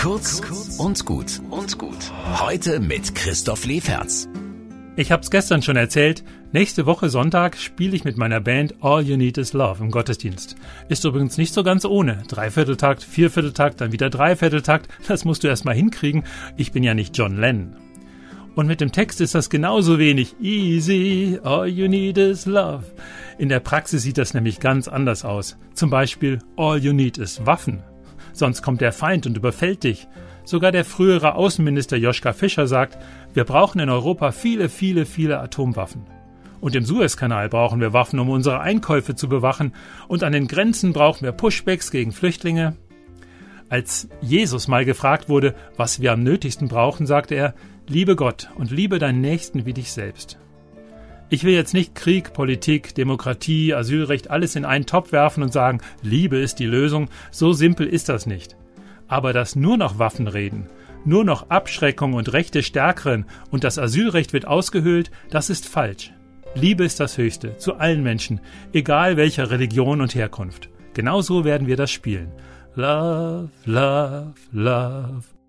Kurz und gut und gut. Heute mit Christoph Leferz. Ich hab's gestern schon erzählt. Nächste Woche Sonntag spiele ich mit meiner Band All You Need Is Love im Gottesdienst. Ist übrigens nicht so ganz ohne. Dreivierteltakt, Viervierteltakt, dann wieder Dreivierteltakt. Das musst du erst mal hinkriegen. Ich bin ja nicht John Lennon. Und mit dem Text ist das genauso wenig. Easy, all you need is love. In der Praxis sieht das nämlich ganz anders aus. Zum Beispiel, all you need is Waffen. Sonst kommt der Feind und überfällt dich. Sogar der frühere Außenminister Joschka Fischer sagt, wir brauchen in Europa viele, viele, viele Atomwaffen. Und im Suezkanal brauchen wir Waffen, um unsere Einkäufe zu bewachen. Und an den Grenzen brauchen wir Pushbacks gegen Flüchtlinge. Als Jesus mal gefragt wurde, was wir am nötigsten brauchen, sagte er, liebe Gott und liebe deinen Nächsten wie dich selbst. Ich will jetzt nicht Krieg, Politik, Demokratie, Asylrecht alles in einen Topf werfen und sagen, Liebe ist die Lösung, so simpel ist das nicht. Aber dass nur noch Waffen reden, nur noch Abschreckung und Rechte stärkeren und das Asylrecht wird ausgehöhlt, das ist falsch. Liebe ist das Höchste, zu allen Menschen, egal welcher Religion und Herkunft. Genauso werden wir das spielen. Love, love, love.